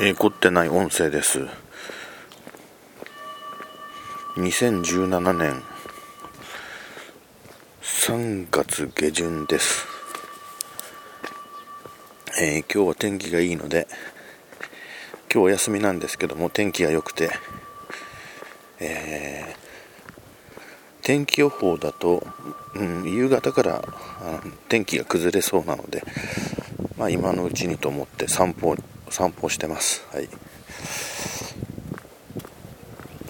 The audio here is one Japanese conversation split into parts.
えー、凝ってない音声です。2017年3月下旬です。えー、今日は天気がいいので、今日お休みなんですけども、天気が良くて、えー、天気予報だと、うん、夕方から天気が崩れそうなので、まあ、今のうちにと思って散歩散歩してます。はい。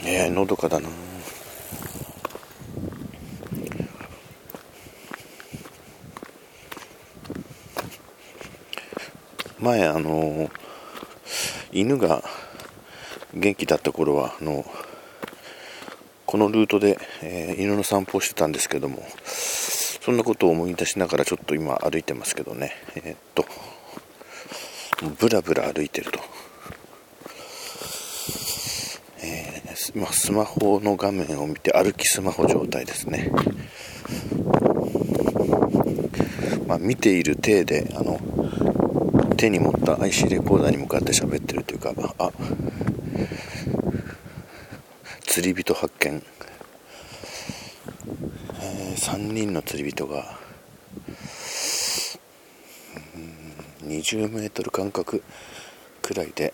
えー、のどかだな。前あの犬が元気だった頃はあのこのルートで、えー、犬の散歩をしてたんですけどもそんなことを思い出しながらちょっと今歩いてますけどね。えー、っと。ブラブラ歩いてると、えー、今スマホの画面を見て歩きスマホ状態ですね。まあ、見ている体であの手に持った IC レコーダーに向かって喋ってるというかあ釣り人発見、えー、3人の釣り人が20メートル間隔くらいで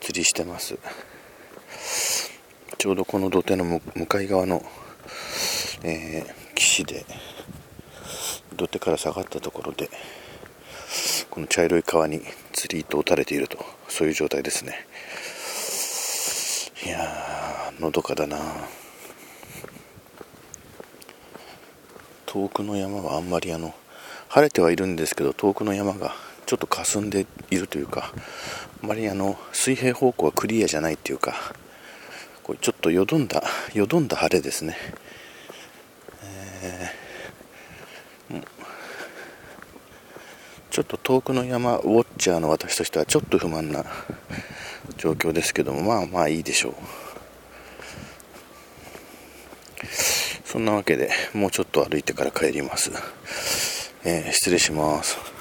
釣りしてます。ちょうどこの土手の向かい側の、えー、岸で土手から下がったところでこの茶色い川に釣り糸を打たれているとそういう状態ですね。いやのどかだな。遠くの山はあんまりあの晴れてはいるんですけど遠くの山がちょっと霞んでいるというかあまりあの水平方向はクリアじゃないっていうかこれちょっとよどんだよどんだ晴れですね、えー、ちょっと遠くの山ウォッチャーの私としてはちょっと不満な状況ですけどもまあまあいいでしょう。そんなわけでもうちょっと歩いてから帰ります。えー、失礼します。